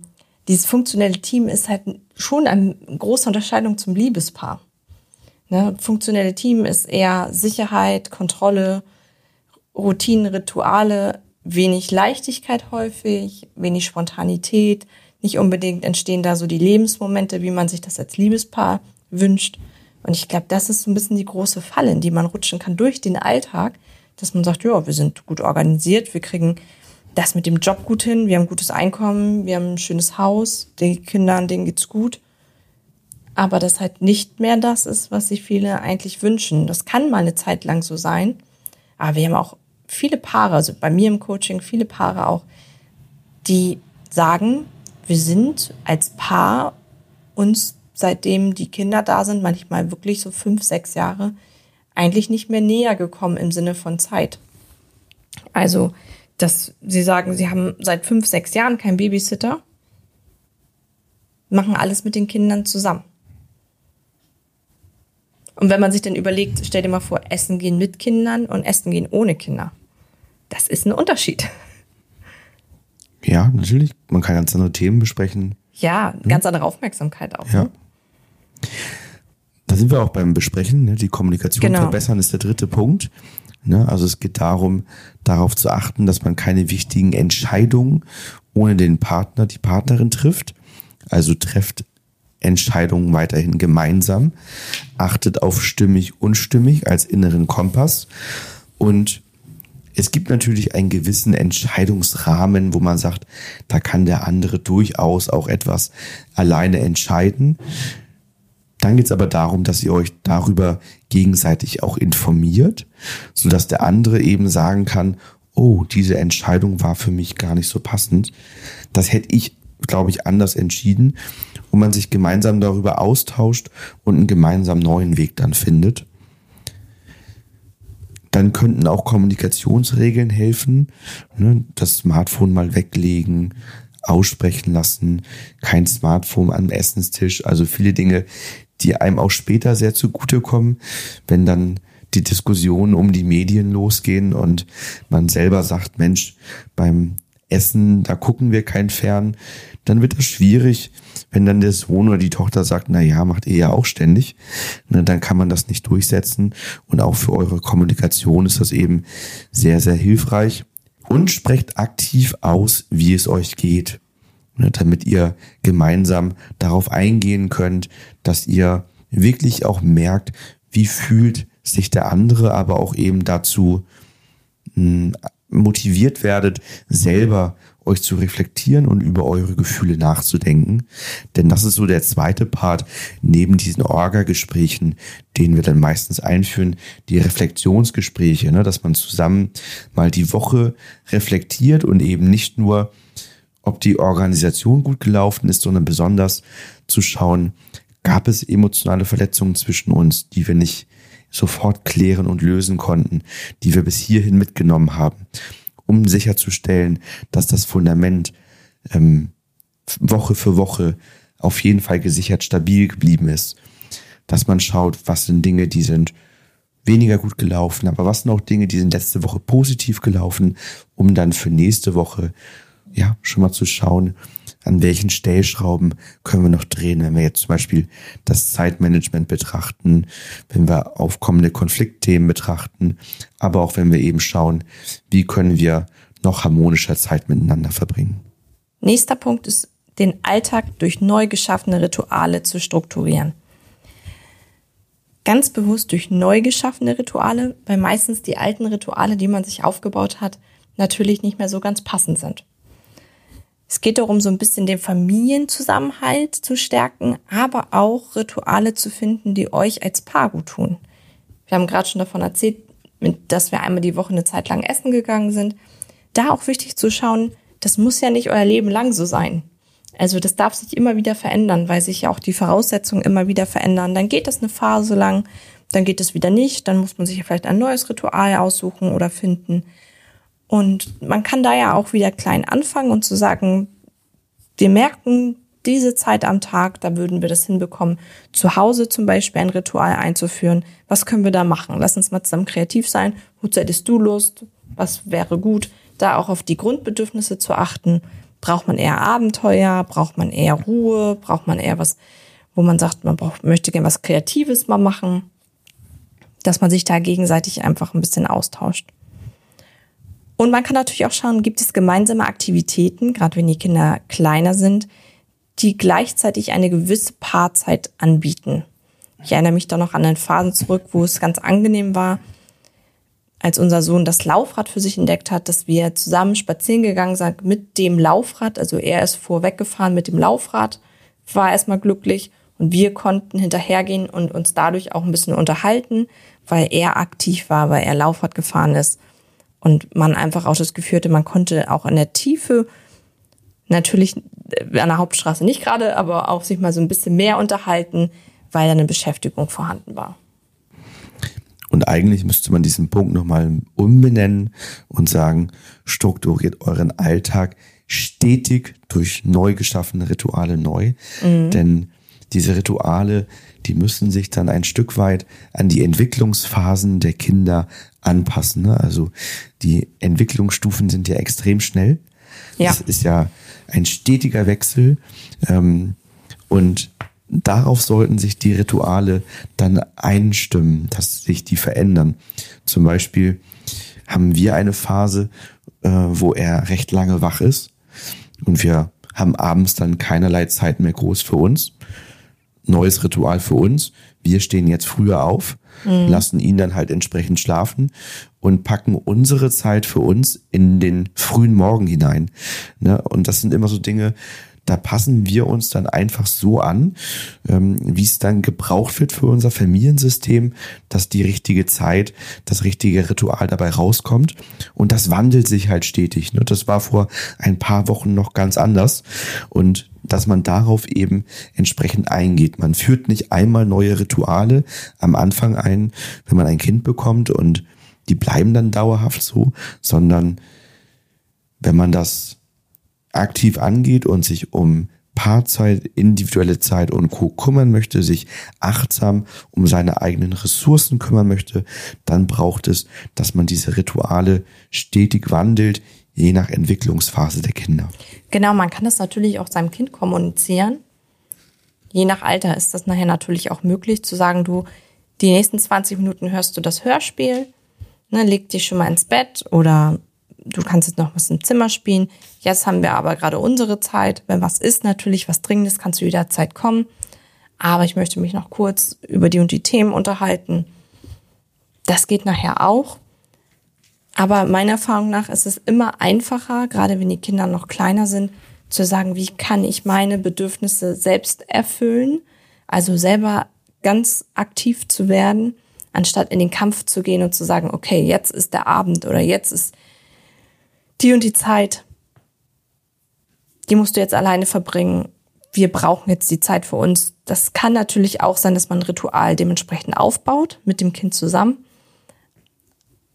dieses funktionelle Team ist halt schon eine große Unterscheidung zum Liebespaar. Ne? Funktionelle Team ist eher Sicherheit, Kontrolle, Routinen, Rituale, wenig Leichtigkeit häufig, wenig Spontanität. Nicht unbedingt entstehen da so die Lebensmomente, wie man sich das als Liebespaar wünscht. Und ich glaube, das ist so ein bisschen die große Falle, in die man rutschen kann durch den Alltag, dass man sagt, ja, wir sind gut organisiert, wir kriegen das mit dem Job gut hin, wir haben gutes Einkommen, wir haben ein schönes Haus, den Kindern, denen geht's gut. aber das halt nicht mehr das ist, was sich viele eigentlich wünschen. Das kann mal eine Zeit lang so sein, aber wir haben auch viele Paare, also bei mir im Coaching viele Paare auch, die sagen, wir sind als Paar uns seitdem die Kinder da sind, manchmal wirklich so fünf, sechs Jahre, eigentlich nicht mehr näher gekommen im Sinne von Zeit. Also, dass sie sagen, sie haben seit fünf, sechs Jahren keinen Babysitter, machen alles mit den Kindern zusammen. Und wenn man sich dann überlegt, stell dir mal vor, Essen gehen mit Kindern und Essen gehen ohne Kinder. Das ist ein Unterschied. Ja, natürlich. Man kann ganz andere Themen besprechen. Ja, ganz andere Aufmerksamkeit auch. Ja. Ne? Da sind wir auch beim Besprechen. Ne? Die Kommunikation Genau. verbessern ist der dritte Punkt. Ne? Also es geht darum, darauf zu achten, dass man keine wichtigen Entscheidungen ohne den Partner, die Partnerin trifft. Also trefft Entscheidungen weiterhin gemeinsam, achtet auf stimmig, unstimmig als inneren Kompass und es gibt natürlich einen gewissen Entscheidungsrahmen, wo man sagt, da kann der andere durchaus auch etwas alleine entscheiden. Dann geht es aber darum, dass ihr euch darüber gegenseitig auch informiert, sodass der andere eben sagen kann, oh, diese Entscheidung war für mich gar nicht so passend. Das hätte ich, glaube ich, anders entschieden und man sich gemeinsam darüber austauscht und einen gemeinsamen neuen Weg dann findet. Dann könnten auch Kommunikationsregeln helfen. Ne? Das Smartphone mal weglegen, aussprechen lassen, kein Smartphone am Essenstisch. Also viele Dinge, die einem auch später sehr zugutekommen, wenn dann die Diskussionen um die Medien losgehen und man selber sagt, Mensch, beim Essen, da gucken wir kein Fern, dann wird das schwierig, wenn dann der Sohn oder die Tochter sagt, na ja, macht ihr ja auch ständig, ne, dann kann man das nicht durchsetzen. Und auch für eure Kommunikation ist das eben sehr, sehr hilfreich. Und sprecht aktiv aus, wie es euch geht, damit ihr gemeinsam darauf eingehen könnt, dass ihr wirklich auch merkt, wie fühlt sich der andere, aber auch eben dazu mh, motiviert werdet, selber euch zu reflektieren und über eure Gefühle nachzudenken. Denn das ist so der zweite Part neben diesen Orga-Gesprächen, den wir dann meistens einführen, die Reflexionsgespräche, ne, dass man zusammen mal die Woche reflektiert und eben nicht nur, ob die Organisation gut gelaufen ist, sondern besonders zu schauen, gab es emotionale Verletzungen zwischen uns, die wir nicht sofort klären und lösen konnten, die wir bis hierhin mitgenommen haben, um sicherzustellen, dass das Fundament ähm, Woche für Woche auf jeden Fall gesichert stabil geblieben ist. Dass man schaut, was sind Dinge, die sind weniger gut gelaufen, aber was sind auch Dinge, die sind letzte Woche positiv gelaufen, um dann für nächste Woche ja schon mal zu schauen, an welchen Stellschrauben können wir noch drehen, wenn wir jetzt zum Beispiel das Zeitmanagement betrachten, wenn wir aufkommende Konfliktthemen betrachten, aber auch wenn wir eben schauen, wie können wir noch harmonischer Zeit miteinander verbringen. Nächster Punkt ist, den Alltag durch neu geschaffene Rituale zu strukturieren. Ganz bewusst durch neu geschaffene Rituale, weil meistens die alten Rituale, die man sich aufgebaut hat, natürlich nicht mehr so ganz passend sind. Es geht darum, so ein bisschen den Familienzusammenhalt zu stärken, aber auch Rituale zu finden, die euch als Paar gut tun. Wir haben gerade schon davon erzählt, dass wir einmal die Woche eine Zeit lang essen gegangen sind. Da auch wichtig zu schauen, das muss ja nicht euer Leben lang so sein. Also das darf sich immer wieder verändern, weil sich ja auch die Voraussetzungen immer wieder verändern. Dann geht das eine Phase lang, dann geht es wieder nicht, dann muss man sich vielleicht ein neues Ritual aussuchen oder finden. Und man kann da ja auch wieder klein anfangen und zu sagen, wir merken diese Zeit am Tag, da würden wir das hinbekommen, zu Hause zum Beispiel ein Ritual einzuführen. Was können wir da machen? Lass uns mal zusammen kreativ sein. Wozu hättest du Lust? Was wäre gut? Da auch auf die Grundbedürfnisse zu achten. Braucht man eher Abenteuer? Braucht man eher Ruhe? Braucht man eher was, wo man sagt, man braucht, möchte gerne was Kreatives mal machen? Dass man sich da gegenseitig einfach ein bisschen austauscht. Und man kann natürlich auch schauen, gibt es gemeinsame Aktivitäten, gerade wenn die Kinder kleiner sind, die gleichzeitig eine gewisse Paarzeit anbieten. Ich erinnere mich da noch an einen Phasen zurück, wo es ganz angenehm war, als unser Sohn das Laufrad für sich entdeckt hat, dass wir zusammen spazieren gegangen sind mit dem Laufrad. Also er ist vorweggefahren mit dem Laufrad, war erstmal glücklich Und wir konnten hinterhergehen und uns dadurch auch ein bisschen unterhalten, weil er aktiv war, weil er Laufrad gefahren ist. Und man einfach auch das Gefühl hatte, man konnte auch in der Tiefe, natürlich äh, an der Hauptstraße nicht gerade, aber auch sich mal so ein bisschen mehr unterhalten, weil da eine Beschäftigung vorhanden war. Und eigentlich müsste man diesen Punkt nochmal umbenennen und sagen, strukturiert euren Alltag stetig durch neu geschaffene Rituale neu. Denn diese Rituale, die müssen sich dann ein Stück weit an die Entwicklungsphasen der Kinder anpassen. Ne? Also die Entwicklungsstufen sind ja extrem schnell. Ja. Das ist ja ein stetiger Wechsel. Ähm, und darauf sollten sich die Rituale dann einstimmen, dass sich die verändern. Zum Beispiel haben wir eine Phase, äh, wo er recht lange wach ist und wir haben abends dann keinerlei Zeit mehr groß für uns. Neues Ritual für uns. Wir stehen jetzt früher auf, lassen ihn dann halt entsprechend schlafen und packen unsere Zeit für uns in den frühen Morgen hinein. Ne? Und das sind immer so Dinge, da passen wir uns dann einfach so an, ähm, wie es dann gebraucht wird für unser Familiensystem, dass die richtige Zeit, das richtige Ritual dabei rauskommt. Und das wandelt sich halt stetig. Ne? Das war vor ein paar Wochen noch ganz anders. Und dass man darauf eben entsprechend eingeht. Man führt nicht einmal neue Rituale am Anfang ein, wenn man ein Kind bekommt und die bleiben dann dauerhaft so, sondern wenn man das aktiv angeht und sich um Paarzeit, individuelle Zeit und Co. kümmern möchte, sich achtsam um seine eigenen Ressourcen kümmern möchte, dann braucht es, dass man diese Rituale stetig wandelt, je nach Entwicklungsphase der Kinder. Genau, man kann das natürlich auch seinem Kind kommunizieren. Je nach Alter ist das nachher natürlich auch möglich, zu sagen, du, die nächsten 20 Minuten hörst du das Hörspiel, ne, leg dich schon mal ins Bett oder du kannst jetzt noch was im Zimmer spielen. Jetzt haben wir aber gerade unsere Zeit. Wenn was ist, natürlich was Dringendes, kannst du jederzeit kommen. Aber ich möchte mich noch kurz über die und die Themen unterhalten. Das geht nachher auch. Aber meiner Erfahrung nach ist es immer einfacher, gerade wenn die Kinder noch kleiner sind, zu sagen, wie kann ich meine Bedürfnisse selbst erfüllen, also selber ganz aktiv zu werden, anstatt in den Kampf zu gehen und zu sagen, okay, jetzt ist der Abend oder jetzt ist die und die Zeit, die musst du jetzt alleine verbringen. Wir brauchen jetzt die Zeit für uns. Das kann natürlich auch sein, dass man ein Ritual dementsprechend aufbaut mit dem Kind zusammen.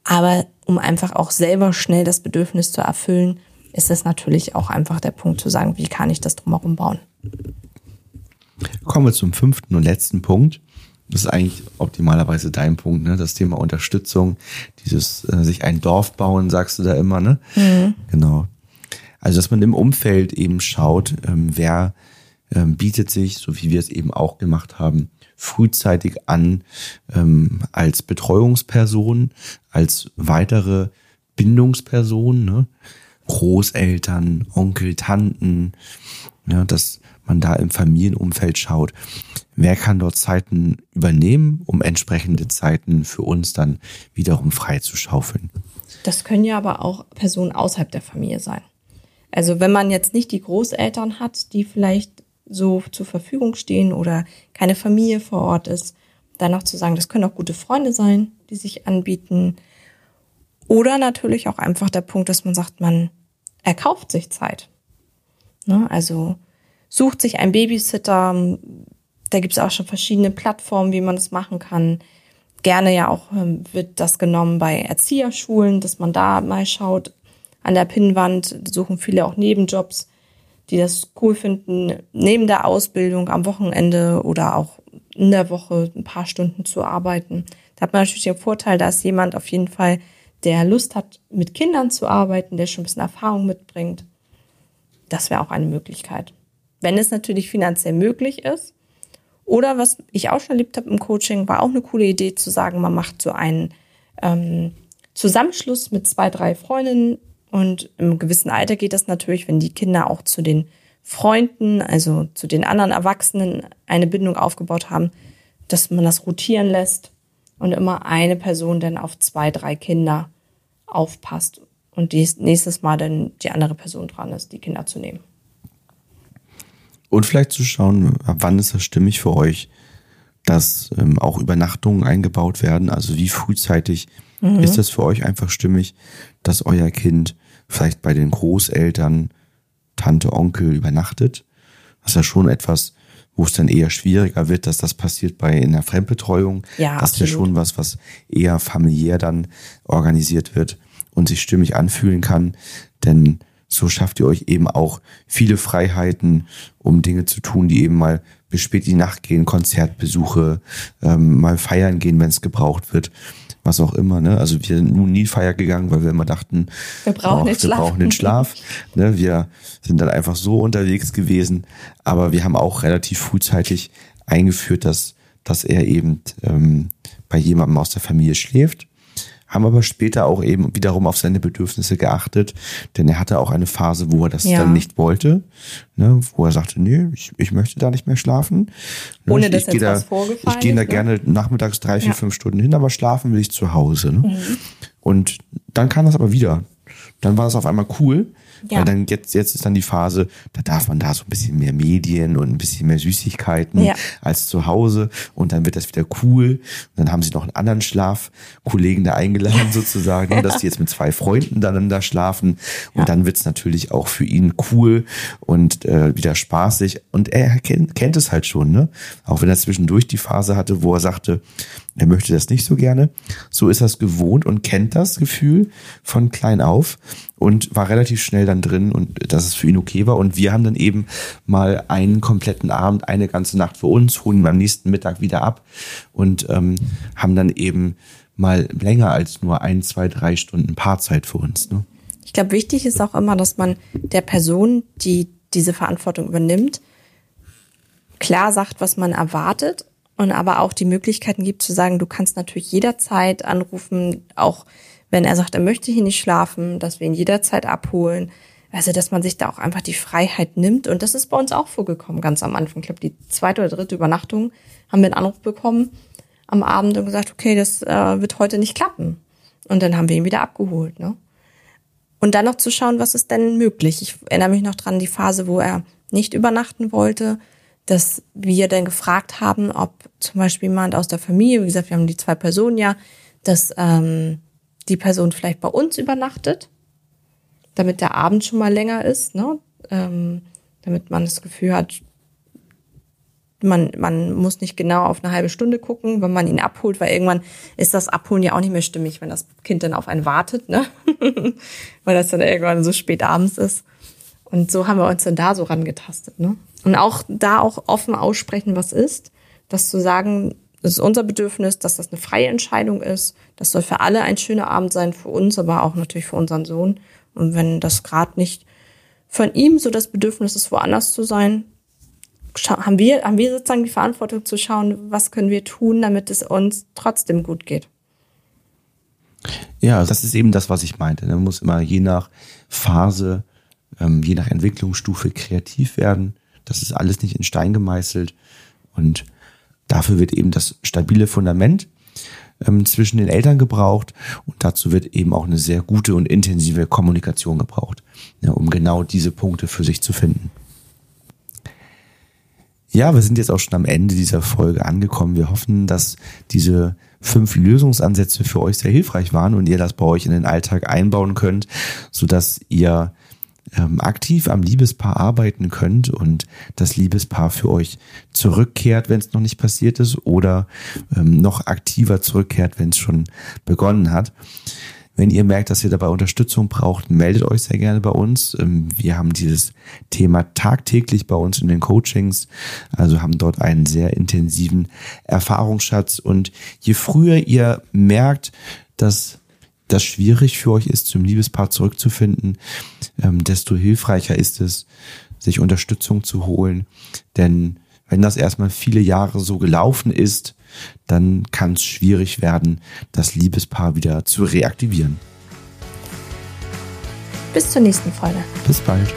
Aber um einfach auch selber schnell das Bedürfnis zu erfüllen, ist es natürlich auch einfach der Punkt zu sagen, wie kann ich das drumherum bauen. Kommen wir zum fünften und letzten Punkt. Das ist eigentlich optimalerweise dein Punkt, ne? Das Thema Unterstützung, dieses äh, sich ein Dorf bauen, sagst du da immer, ne? Genau. Also dass man im Umfeld eben schaut, ähm, wer ähm, bietet sich, so wie wir es eben auch gemacht haben, frühzeitig an ähm, als Betreuungsperson, als weitere Bindungsperson, ne? Großeltern, Onkel, Tanten, ja, dass man da im Familienumfeld schaut, wer kann dort Zeiten übernehmen, um entsprechende Zeiten für uns dann wiederum frei zu schaufeln. Das können ja aber auch Personen außerhalb der Familie sein. Also wenn man jetzt nicht die Großeltern hat, die vielleicht so zur Verfügung stehen oder keine Familie vor Ort ist, dann noch zu sagen, das können auch gute Freunde sein, die sich anbieten. Oder natürlich auch einfach der Punkt, dass man sagt, man erkauft sich Zeit. Ne? Also sucht sich einen Babysitter. Da gibt es auch schon verschiedene Plattformen, wie man das machen kann. Gerne ja auch ähm, wird das genommen bei Erzieherschulen, dass man da mal schaut. An der Pinnwand suchen viele auch Nebenjobs, die das cool finden, neben der Ausbildung am Wochenende oder auch in der Woche ein paar Stunden zu arbeiten. Da hat man natürlich den Vorteil, da ist jemand auf jeden Fall, der Lust hat, mit Kindern zu arbeiten, der schon ein bisschen Erfahrung mitbringt. Das wäre auch eine Möglichkeit. Wenn es natürlich finanziell möglich ist. Oder was ich auch schon erlebt habe im Coaching, war auch eine coole Idee zu sagen, man macht so einen ähm, Zusammenschluss mit zwei, drei Freundinnen. Und im gewissen Alter geht das natürlich, wenn die Kinder auch zu den Freunden, also zu den anderen Erwachsenen eine Bindung aufgebaut haben, dass man das rotieren lässt und immer eine Person dann auf zwei, drei Kinder aufpasst und dies, nächstes Mal dann die andere Person dran ist, die Kinder zu nehmen. Und vielleicht zu schauen, wann ist das stimmig für euch, dass ähm, auch Übernachtungen eingebaut werden. Also wie frühzeitig ist das für euch einfach stimmig, dass euer Kind vielleicht bei den Großeltern, Tante, Onkel übernachtet. Das ist ja schon etwas, wo es dann eher schwieriger wird, dass das passiert bei in der Fremdbetreuung. Ja, das ist ja schon was, was eher familiär dann organisiert wird und sich stimmig anfühlen kann. Denn so schafft ihr euch eben auch viele Freiheiten, um Dinge zu tun, die eben mal bis spät in die Nacht gehen, Konzertbesuche, ähm, mal feiern gehen, wenn es gebraucht wird, was auch immer. Ne? Also wir sind nun nie feiern gegangen, weil wir immer dachten, Wir brauchen den wir Schlaf. brauchen den Schlaf. ne? Wir sind dann einfach so unterwegs gewesen, aber wir haben auch relativ frühzeitig eingeführt, dass, dass er eben ähm, bei jemandem aus der Familie schläft haben aber später auch eben wiederum auf seine Bedürfnisse geachtet, denn er hatte auch eine Phase, wo er das Ja. dann nicht wollte, ne, wo er sagte, nee, ich, ich möchte da nicht mehr schlafen. Ne, Ohne ich, dass ich gehe jetzt da, was vorgefallen Ich gehe da ne? gerne nachmittags drei, vier, Ja. Mhm. fünf Stunden hin, aber schlafen will ich zu Hause. Ne? Und dann kam das aber wieder. Dann war das auf einmal cool, Ja. weil dann jetzt, jetzt ist dann die Phase, da darf man da so ein bisschen mehr Medien und ein bisschen mehr Süßigkeiten Ja. als zu Hause und dann wird das wieder cool. Und dann haben sie noch einen anderen Schlafkollegen da eingeladen sozusagen, ne, dass die jetzt mit zwei Freunden dann da schlafen und dann wird's natürlich auch für ihn cool und äh, wieder spaßig und er kennt, kennt es halt schon, ne? Auch wenn er zwischendurch die Phase hatte, wo er sagte, er möchte das nicht so gerne. So ist er es gewohnt und kennt das Gefühl von klein auf und war relativ schnell dann drin und dass es für ihn okay war. Und wir haben dann eben mal einen kompletten Abend, eine ganze Nacht für uns, holen ihn am nächsten Mittag wieder ab und ähm, haben dann eben mal länger als nur ein, zwei, drei Stunden Paarzeit für uns. Ne? Ich glaube, wichtig ist auch immer, dass man der Person, die diese Verantwortung übernimmt, klar sagt, was man erwartet und aber auch die Möglichkeiten gibt zu sagen, du kannst natürlich jederzeit anrufen, auch wenn er sagt, er möchte hier nicht schlafen, dass wir ihn jederzeit abholen. Also, dass man sich da auch einfach die Freiheit nimmt. Und das ist bei uns auch vorgekommen, ganz am Anfang. Ich glaube, die zweite oder dritte Übernachtung haben wir einen Anruf bekommen am Abend und gesagt, okay, das äh, wird heute nicht klappen. Und dann haben wir ihn wieder abgeholt. Ne? Und dann noch zu schauen, was ist denn möglich. Ich erinnere mich noch dran, die Phase, wo er nicht übernachten wollte, dass wir dann gefragt haben, ob zum Beispiel jemand aus der Familie, wie gesagt, wir haben die zwei Personen ja, dass ähm, die Person vielleicht bei uns übernachtet, damit der Abend schon mal länger ist, ne? ähm, damit man das Gefühl hat, man, man muss nicht genau auf eine halbe Stunde gucken, wenn man ihn abholt, weil irgendwann ist das Abholen ja auch nicht mehr stimmig, wenn das Kind dann auf einen wartet, ne? weil das dann irgendwann so spät abends ist. Und so haben wir uns dann da so rangetastet, ne? Und auch da auch offen aussprechen, was ist, das zu sagen, das ist unser Bedürfnis, dass das eine freie Entscheidung ist. Das soll für alle ein schöner Abend sein, für uns, aber auch natürlich für unseren Sohn. Und wenn das gerade nicht von ihm so das Bedürfnis ist, woanders zu sein, haben wir, haben wir sozusagen die Verantwortung zu schauen, was können wir tun, damit es uns trotzdem gut geht. Ja, das ist eben das, was ich meinte. Man muss immer je nach Phase, ähm, je nach Entwicklungsstufe kreativ werden. Das ist alles nicht in Stein gemeißelt. Und dafür wird eben das stabile Fundament ähm, zwischen den Eltern gebraucht. Und dazu wird eben auch eine sehr gute und intensive Kommunikation gebraucht, ja, um genau diese Punkte für sich zu finden. Ja, wir sind jetzt auch schon am Ende dieser Folge angekommen. Wir hoffen, dass diese fünf Lösungsansätze für euch sehr hilfreich waren und ihr das bei euch in den Alltag einbauen könnt, sodass ihr ähm, aktiv am Liebespaar arbeiten könnt und das Liebespaar für euch zurückkehrt, wenn es noch nicht passiert ist, oder ähm, noch aktiver zurückkehrt, wenn es schon begonnen hat. Wenn ihr merkt, dass ihr dabei Unterstützung braucht, meldet euch sehr gerne bei uns. Ähm, Wir haben dieses Thema tagtäglich bei uns in den Coachings, also haben dort einen sehr intensiven Erfahrungsschatz. Und je früher ihr merkt, dass das schwierig für euch ist, zum Liebespaar zurückzufinden, ähm, desto hilfreicher ist es, sich Unterstützung zu holen. Denn wenn das erstmal viele Jahre so gelaufen ist, dann kann es schwierig werden, das Liebespaar wieder zu reaktivieren. Bis zur nächsten Folge. Bis bald.